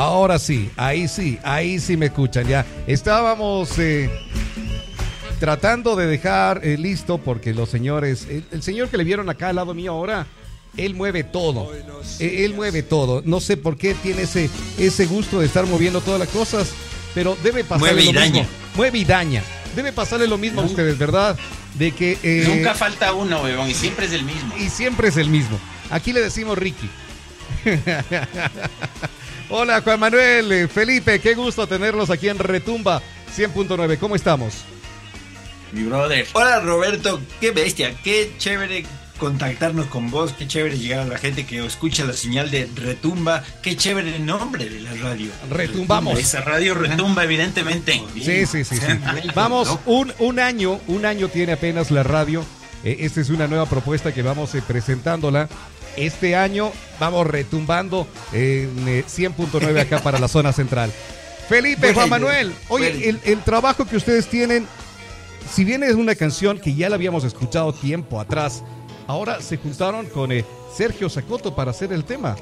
Ahora sí, ahí sí, ahí sí me escuchan ya. Estábamos eh, tratando de dejar eh, listo porque los señores, el, el señor que le vieron acá al lado mío ahora, él mueve todo. Eh, Él mueve todo. No sé por qué tiene ese, ese gusto de estar moviendo todas las cosas, pero debe pasarle Mueve y lo mismo. daña. Mueve y daña. Debe pasarle lo mismo a ustedes, ¿verdad? De que eh, Nunca falta uno, weón, y siempre es el mismo. y siempre es el mismo. Aquí le decimos Ricky. Hola Juan Manuel, eh, Felipe, qué gusto tenerlos aquí en Retumba 100.9. ¿Cómo estamos? Mi brother. Hola Roberto, qué bestia, qué chévere contactarnos con vos, qué chévere llegar a la gente que escucha la señal de retumba, qué chévere el nombre de la radio. Retumbamos. Esa radio retumba, evidentemente. Sí, sí, sí. sí. Vamos, un, un año, un año tiene apenas la radio. Eh, esta es una nueva propuesta que vamos eh, presentándola. Este año vamos retumbando en eh, 100.9 acá para la zona central. Felipe, Juan Manuel, oye, el, el trabajo que ustedes tienen, si bien es una canción que ya la habíamos escuchado tiempo atrás, ahora se juntaron con eh, Sergio Sacoto para hacer el tema.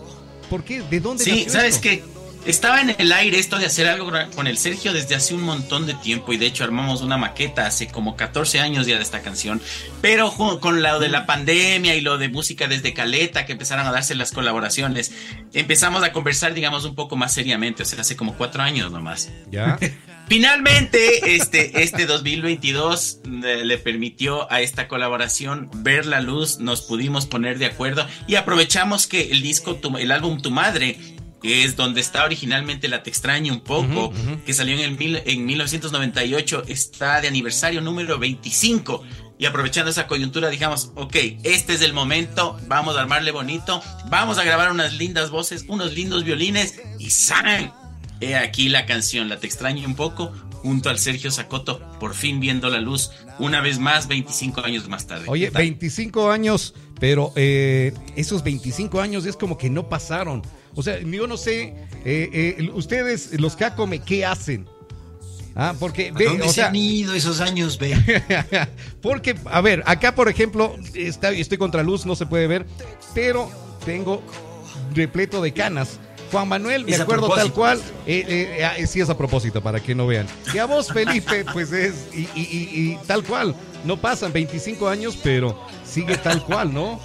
¿Por qué? ¿De dónde Sí, nació sabes esto? que estaba en el aire esto de hacer algo con el Sergio desde hace un montón de tiempo y de hecho armamos una maqueta hace como 14 años ya de esta canción, pero con lo de la pandemia y lo de música desde Caleta que empezaron a darse las colaboraciones, empezamos a conversar digamos un poco más seriamente, o sea, hace como cuatro años nomás. ¿Ya? Finalmente, este, este 2022 eh, le permitió a esta colaboración ver la luz, nos pudimos poner de acuerdo y aprovechamos que el disco, el álbum Tu Madre, que es donde está originalmente La Te Extraño un poco, que salió en, el mil- en 1998, está de aniversario número 25. Y aprovechando esa coyuntura, dijamos, ok, este es el momento, vamos a armarle bonito, vamos a grabar unas lindas voces, unos lindos violines y ¡san! He aquí la canción, la te extraño un poco, junto al Sergio Sacoto, por fin viendo la luz, una vez más, 25 años más tarde. Oye, ¿Qué tal? 25 años, pero eh, esos 25 años es como que no pasaron. O sea, yo no sé, eh, eh, ustedes, los Cacome, ¿qué hacen? Ah, porque, ¿A ve, ¿Dónde o se sea, han ido esos años, ve? porque, a ver, acá por ejemplo, está, estoy contra luz, no se puede ver, pero tengo repleto de canas. Juan Manuel, me acuerdo tal cual, eh, eh, eh, sí es a propósito, para que no vean. Y a vos, Felipe, pues es, y, y- y- y tal cual, no pasan 25 años, pero sigue tal cual, ¿no?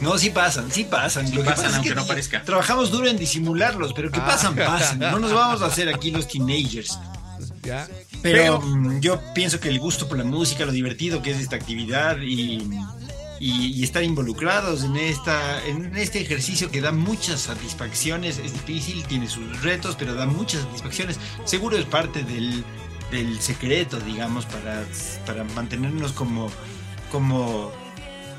No, sí pasan, sí pasan. Sí Lo que pasan, pasa es aunque que no parezca. Trabajamos duro en disimularlos, pero que Ah. pasan, pasan. No nos vamos a hacer aquí los teenagers. Ya. Pero, mm, yo pienso que el gusto por la música, lo divertido que es esta actividad y, y- y estar involucrados en, esta, en este ejercicio que da muchas satisfacciones, es difícil, tiene sus retos, pero da muchas satisfacciones. Seguro es parte del, del secreto, digamos, para, para mantenernos como, como,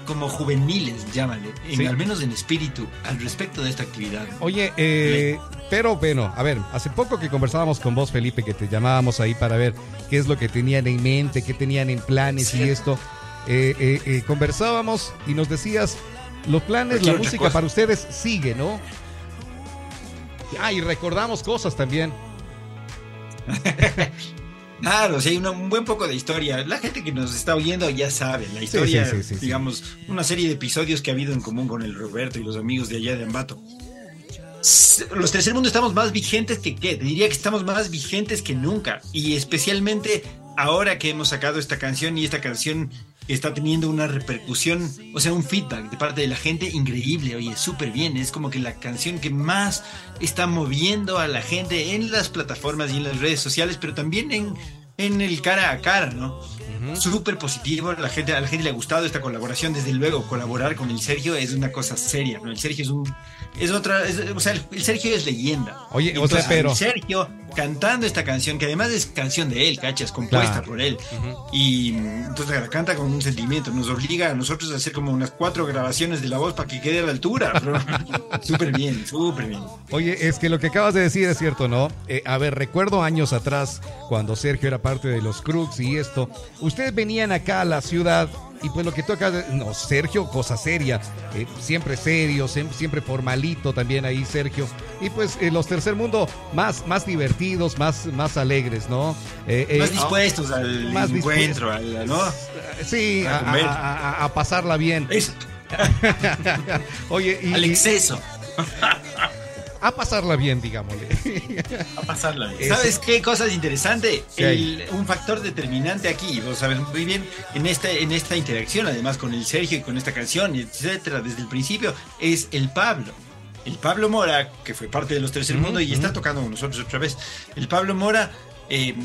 como juveniles, llámale, en- Sí. al menos en espíritu, al respecto de esta actividad. Oye, eh, pero bueno, a ver, hace poco que conversábamos con vos, Felipe, que te llamábamos ahí para ver qué es lo que tenían en mente, qué tenían en planes y esto. Eh, eh, eh, conversábamos y nos decías, los planes, Cualquier la música cosa. para ustedes sigue, ¿no? Ah, y recordamos cosas también. Claro, sí, hay una- un buen poco de historia. La gente que nos está oyendo ya sabe la historia, sí, sí, sí, sí. digamos, una serie de episodios que ha habido en común con el Roberto y los amigos de allá de Ambato. Los tercer mundo estamos más vigentes que qué, diría que estamos más vigentes que nunca y especialmente ahora que hemos sacado esta canción y esta canción está teniendo una repercusión, o sea, un feedback de parte de la gente increíble, oye, súper bien, es como que la canción que más está moviendo a la gente en las plataformas y en las redes sociales, pero también en, en el cara a cara, ¿no? Súper positivo, la gente, a la gente le ha gustado esta colaboración, desde luego, colaborar con el Sergio es una cosa seria, ¿no? El Sergio es un, es otra, es- o sea, el, el Sergio es leyenda. Oye, o sea, Entonces, pero- el Sergio cantando esta canción, que además es canción de él, ¿cachas? Compuesta Claro. por él. Y mm, entonces la canta con un sentimiento, nos obliga a nosotros a hacer como unas cuatro grabaciones de la voz para que quede a la altura. súper bien, súper bien. Oye, es que lo que acabas de decir es cierto, ¿no? Eh, a ver, recuerdo años atrás, cuando Sergio era parte de los Crooks y esto, ustedes venían acá a la ciudad y pues lo que toca, no, Sergio, cosa seria, eh, siempre serio, siempre, formalito también ahí Sergio. Y pues eh, los tercer mundo más, más divertidos, más, más alegres, ¿no? Eh, más dispuestos al más encuentro, al- ¿no? Sí, a a, comer. a- a- a pasarla bien. Eso. Oye, y, Al exceso. a pasarla bien, digámosle. A pasarla bien. ¿Sabes qué cosa es interesante? El, un factor determinante aquí, vos sabes muy bien, en esta, en esta interacción, además con el Sergio y con esta canción, etcétera, desde el principio, es el Pablo. El Pablo Mora, que fue parte de los Tercer Mundo y está tocando con nosotros otra vez. El Pablo Mora eh,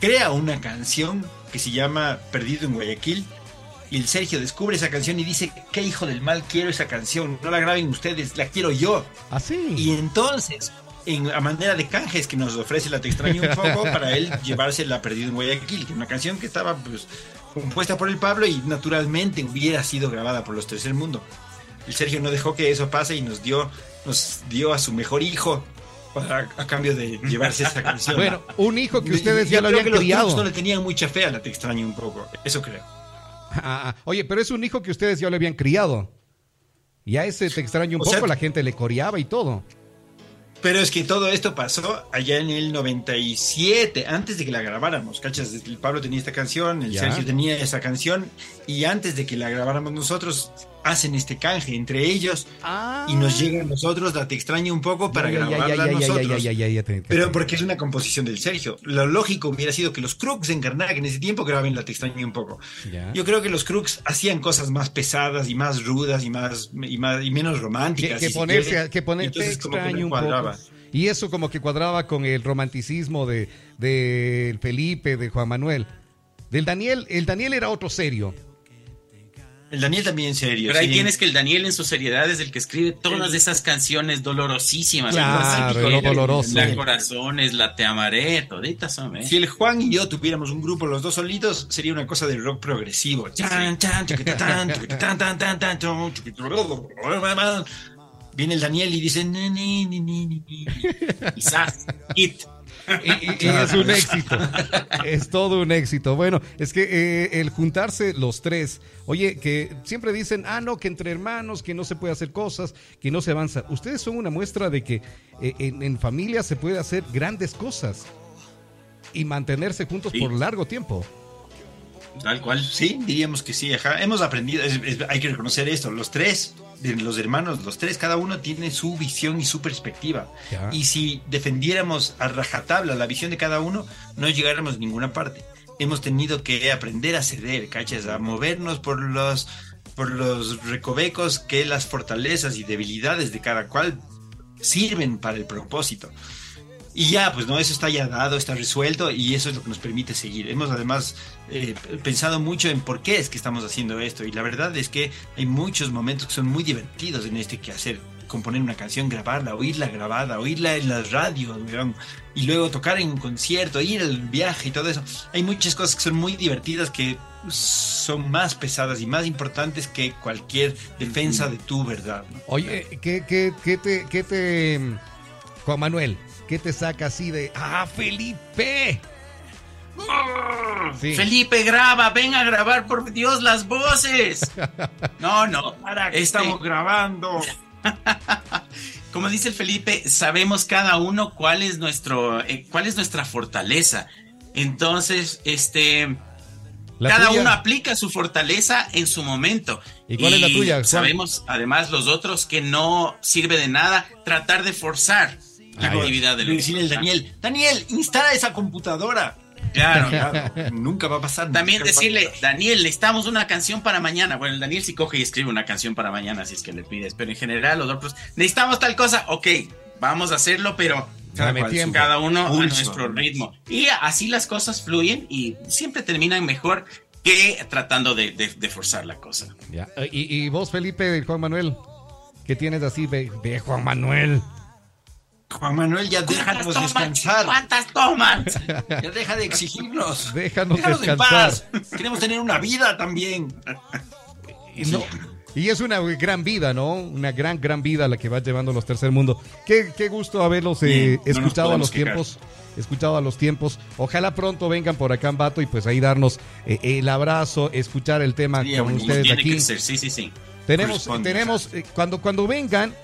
crea una canción que se llama Perdido en Guayaquil. Y el Sergio descubre esa canción y dice, qué hijo del mal quiero esa canción, no la graben ustedes, la quiero yo. Así. Y entonces, en, a manera de canjes que nos ofrece la Te extraño un poco para él llevarse la Perdido en Guayaquil, que una canción que estaba pues compuesta por el Pablo y naturalmente hubiera sido grabada por los Tercer Mundo. El Sergio no dejó que eso pase y nos dio, nos dio a su mejor hijo para, a cambio de llevarse esta canción. Bueno, un hijo que ustedes Yo ya lo habían que los criado. Crooks no le tenían mucha fe a la Te extraño un poco, eso creo. Ah, ah, oye, pero es un hijo que ustedes ya lo habían criado. Y a ese te extraño un O poco, sea- la gente le coreaba y todo. Pero es que todo esto pasó allá en el 97, antes de que la grabáramos, ¿cachas? El Pablo tenía esta canción, el Ya. Sergio tenía esa canción, y antes de que la grabáramos nosotros, hacen este canje entre ellos y nos llega a nosotros, la te extraño un poco para grabarla nosotros. Pero porque es una composición del Sergio. Lo lógico hubiera sido que los Crooks en Karnak en ese tiempo graben la te extraño un poco. Ya. Yo creo que los Crooks hacían cosas más pesadas y más rudas y más y, más, y menos que, románticas. que si ponerse, que poner, te que extraño un poco. Y eso como que cuadraba con el romanticismo de, de Felipe, de Juan Manuel. Del Daniel, el Daniel era otro serio. El Daniel también serio. Pero ahí sí. tienes que el Daniel en su seriedad es el que escribe todas esas canciones dolorosísimas. Claro, doloroso. La corazones, la te amaré, toditas son, ¿eh? Si el Juan y yo tuviéramos un grupo los dos solitos, sería una cosa de rock progresivo. Viene el Daniel y dice... Quizás. Hit. Y, y- y es un éxito. Es todo un éxito. Bueno, es que eh, el juntarse los tres, oye, que siempre dicen, ah, no, que entre hermanos, que no se puede hacer cosas, que no se avanza. Ustedes son una muestra de que eh, en, en familia se puede hacer grandes cosas y mantenerse juntos Sí. por largo tiempo. Tal cual. Sí, diríamos que sí, ajá. Hemos aprendido, es- es- hay que reconocer esto, los tres, de los hermanos, los tres, cada uno tiene su visión y su perspectiva. Ya. Y si defendiéramos a rajatabla la visión de cada uno, no llegáramos a ninguna parte. Hemos tenido que aprender a ceder, ¿cachas? A movernos por los, por los recovecos que las fortalezas y debilidades de cada cual sirven para el propósito. Y ya, pues no, eso está ya dado, está resuelto y eso es lo que nos permite seguir. Hemos además eh, pensado mucho en por qué es que estamos haciendo esto y la verdad es que hay muchos momentos que son muy divertidos en este quehacer. Componer una canción, grabarla, oírla grabada, oírla en las radios, weón, y luego tocar en un concierto, ir al viaje y todo eso. Hay muchas cosas que son muy divertidas que son más pesadas y más importantes que cualquier defensa de tu verdad. ¿no? Oye, ¿qué, qué, qué te, qué te, Juan Manuel, qué te saca así de, ah, Felipe? Sí. Felipe, graba, ven a grabar por Dios las voces. No, no. Para que Este, estamos grabando. como dice el Felipe, sabemos cada uno cuál es nuestro, eh, cuál es nuestra fortaleza. Entonces, este, La cada tuya. uno aplica su fortaleza en su momento. ¿Y cuál es la tuya, Juan? Sabemos, además, los otros que no sirve de nada tratar de forzar la actividad del. Decirle al Daniel, Daniel, instala esa computadora. Claro. Claro, nunca va a pasar. También decirle, pasar. Daniel, necesitamos una canción para mañana. Bueno, el Daniel sí coge y escribe una canción para mañana, si es que le pides. Pero en general, los otros, necesitamos tal cosa. Ok, vamos a hacerlo, pero tiempo. cada uno a nuestro ritmo. Y así las cosas fluyen y siempre terminan mejor que tratando de, de- de forzar la cosa. Ya. Eh, Y, y vos, Felipe, Juan Manuel, ¿qué tienes así de, de Juan Manuel? Juan Manuel, ya déjanos descansar. ¿Cuántas tomas? Ya deja de exigirnos. Déjanos Déjanos en descansar. paz. Queremos tener una vida también. Y, no- y es una gran vida, ¿no? Una gran, gran vida la que va llevando los tercer mundo. Qué, qué gusto haberlos eh, no escuchado a los quejar. tiempos. Escuchado a los tiempos. Ojalá pronto vengan por acá en Bato y pues ahí darnos eh, el abrazo, escuchar el tema Sería con ustedes Tiene aquí. que ser, sí, sí, sí. Tenemos, tenemos eh, cuando, cuando vengan,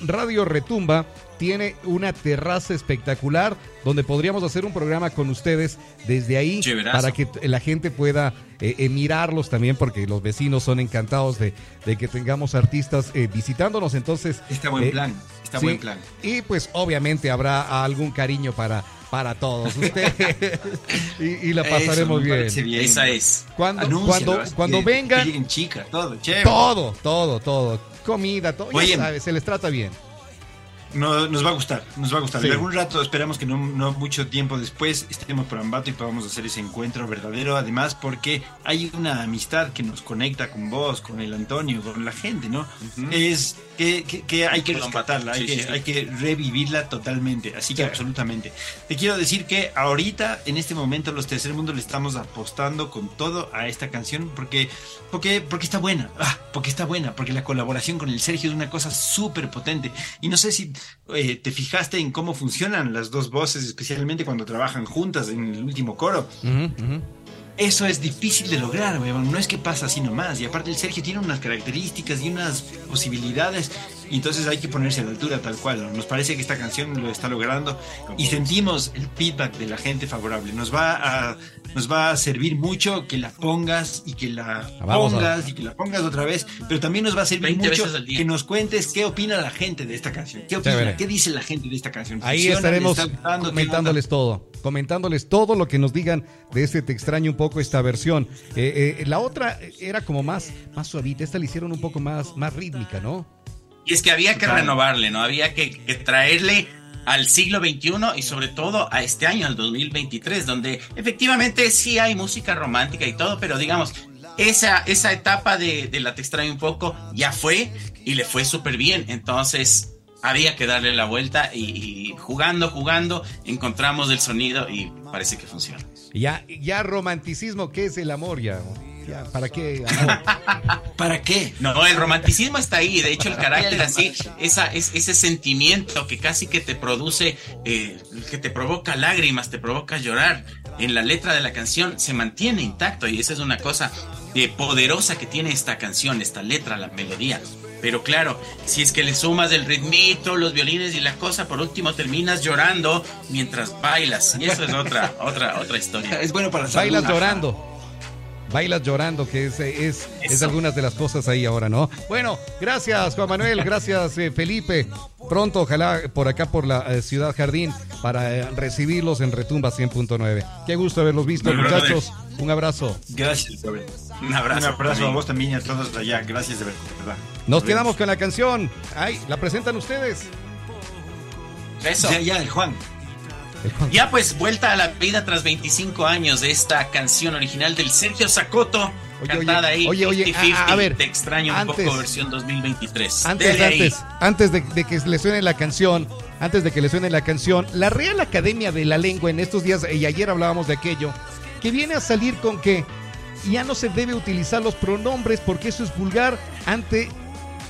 Radio Retumba tiene una terraza espectacular donde podríamos hacer un programa con ustedes desde ahí para que la gente pueda eh, eh, mirarlos también porque los vecinos son encantados de, de que tengamos artistas eh, visitándonos. Entonces, Está buen eh, plan. Está Sí, buen plan. Y pues obviamente habrá algún cariño para, para todos ustedes. y, y la pasaremos bien. Esa es. Cuando, Anúncialo, cuando, cuando vengan, chicas, todo, chévere. todo, todo, todo. Comida, todo. Oye, ya sabes, se les trata bien. No, nos va a gustar, nos va a gustar. Sí. Y algún rato esperamos que no, no mucho tiempo después estemos por Ambato y podamos hacer ese encuentro verdadero. Además, porque hay una amistad que nos conecta con vos, con el Antonio, con la gente, ¿no? Es que, que- que hay que rescatarla, hay, sí, que, sí, hay que revivirla totalmente. Así que absolutamente. Te quiero decir que ahorita, en este momento, los Tercer Mundo le estamos apostando con todo a esta canción porque, porque, porque está buena. Ah, porque está buena, porque la colaboración con el Sergio es una cosa súper potente. Y no sé si eh, te fijaste en cómo funcionan las dos voces, especialmente cuando trabajan juntas en el último coro. Eso es difícil de lograr, weón. No es que pasa así nomás. Y aparte el Sergio tiene unas características y unas posibilidades. Y entonces hay que ponerse a la altura tal cual. Nos parece que esta canción lo está logrando. Y sentimos el feedback de la gente favorable. Nos va a, nos va a servir mucho que la pongas y que la Vamos a- pongas y que la pongas otra vez. Pero también nos va a servir 20 mucho que nos cuentes qué opina la gente de esta canción. ¿Qué opina? Chévere. ¿Qué dice la gente de esta canción? Ahí estaremos ¿Le está gustando? ¿Qué comentándoles todo, comentándoles todo lo que nos digan de este Te extraño un poco esta versión. Eh, eh, la otra era como más, más suavita, esta la hicieron un poco más, más rítmica, ¿no? Y es que había que renovarle, ¿no? Había que, que traerle al siglo XXI y sobre todo a este año, al 2023, donde efectivamente sí hay música romántica y todo, pero digamos, esa, esa etapa de, de la Te extraño un poco ya fue y le fue súper bien. Entonces había que darle la vuelta y, y jugando, jugando, encontramos el sonido y parece que funciona. Ya, ya romanticismo, ¿qué es el amor ya? Ya, ¿Para qué? ¿Para qué? No, el romanticismo está ahí. De hecho, el carácter así, esa, es, ese sentimiento que casi que te produce, eh, que te provoca lágrimas, te provoca llorar en la letra de la canción, se mantiene intacto. Y esa es una cosa eh, poderosa que tiene esta canción, esta letra, la melodía. Pero claro, si es que le sumas el ritmito, los violines y la cosa, por último terminas llorando mientras bailas. Y eso es otra, otra, otra historia. Es bueno para la. Bailas Ajá. llorando. Bailas llorando, que es, es, es Eso. algunas de las cosas ahí ahora, ¿no? Bueno, gracias Juan Manuel, gracias eh, Felipe. Pronto, ojalá por acá por la eh, Ciudad Jardín para eh, recibirlos en Retumba 100.9. Qué gusto haberlos visto, Muy brother. muchachos. Un abrazo. Gracias. Un abrazo. Un abrazo a vos también y a todos allá. Gracias de verdad. Nos quedamos con la canción. Ay, ¿la presentan ustedes? Eso. Ya, ya, el Juan. Ya pues, vuelta a la vida tras 25 años de esta canción original del Sergio Zacoto, Oye, cantada oye, ahí, oye, oye, 50-50, a- a ver, te extraño un antes- poco versión 2023. Antes, Dele ahí. antes, antes de, de que le suene la canción, antes de que le suene la canción, la Real Academia de la Lengua en estos días, y ayer hablábamos de aquello, que viene a salir con que ya no se debe utilizar los pronombres porque eso es vulgar ante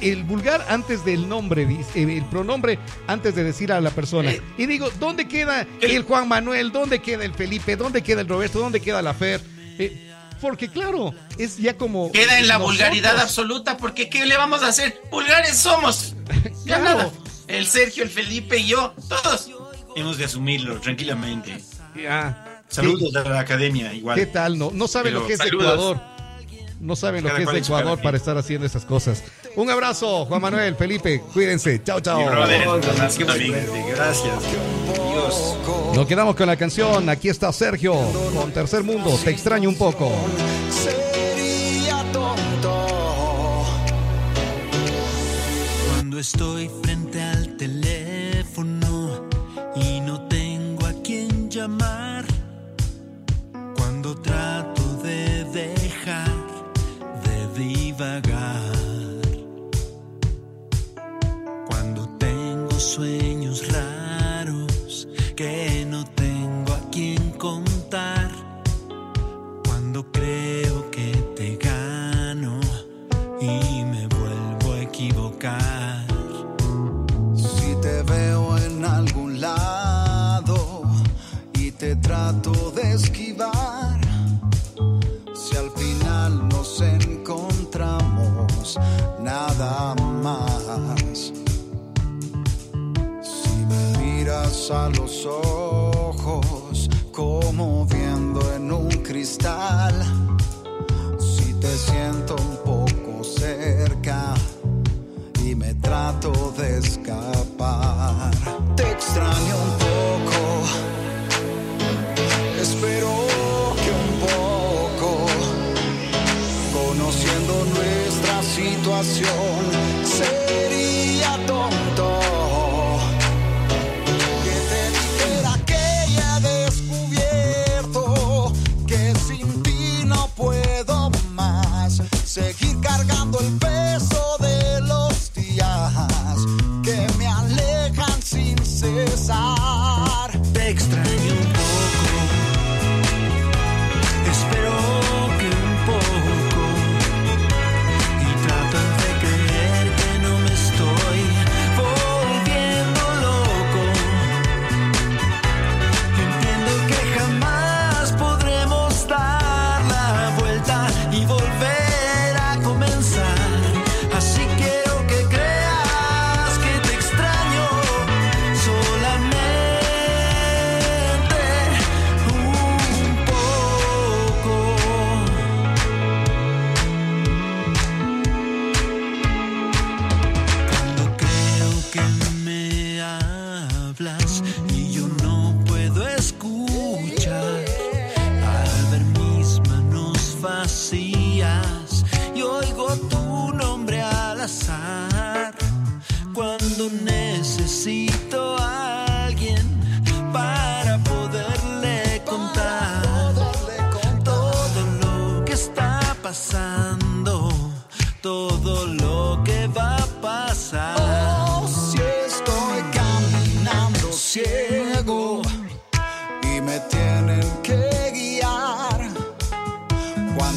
el vulgar antes del nombre, eh, el pronombre antes de decir a la persona. Eh. Y digo, ¿dónde queda el Juan Manuel? ¿Dónde queda el Felipe? ¿Dónde queda el Roberto? ¿Dónde queda la Fer? Eh, porque claro, es ya como... Queda en la nosotros. vulgaridad absoluta, porque ¿qué le vamos a hacer? Vulgares somos. Ya Claro. nada. El Sergio, el Felipe y yo, todos. Hemos de asumirlo tranquilamente. Ya. Saludos a la academia, igual. ¿Qué tal? No, no saben Pero lo que es saludos. Ecuador. No saben lo que es Ecuador para estar haciendo esas cosas. Un abrazo, Juan Manuel, Felipe. Cuídense. Chao, chao. Gracias. Dios. Nos quedamos con la canción. Aquí está Sergio con Tercer Mundo. Te extraño un poco. sería tonto Cuando estoy frente al teléfono emoción. Se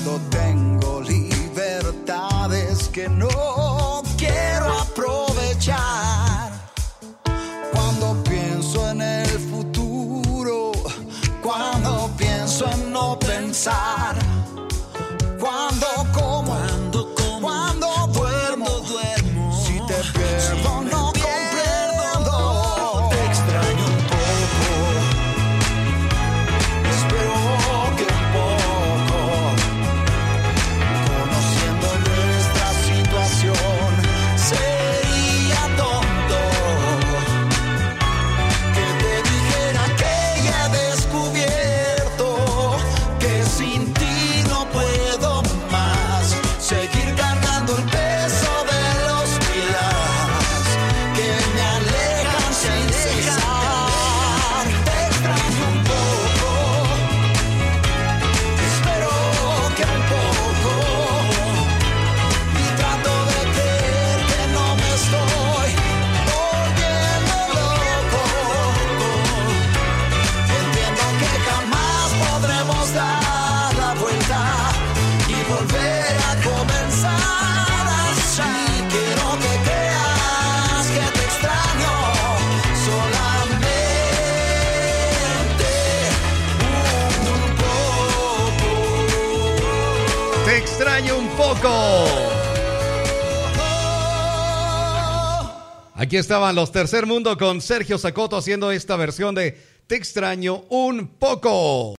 cuando te Aquí estaban los Tercer Mundo con Sergio Sacoto haciendo esta versión de Te extraño un poco.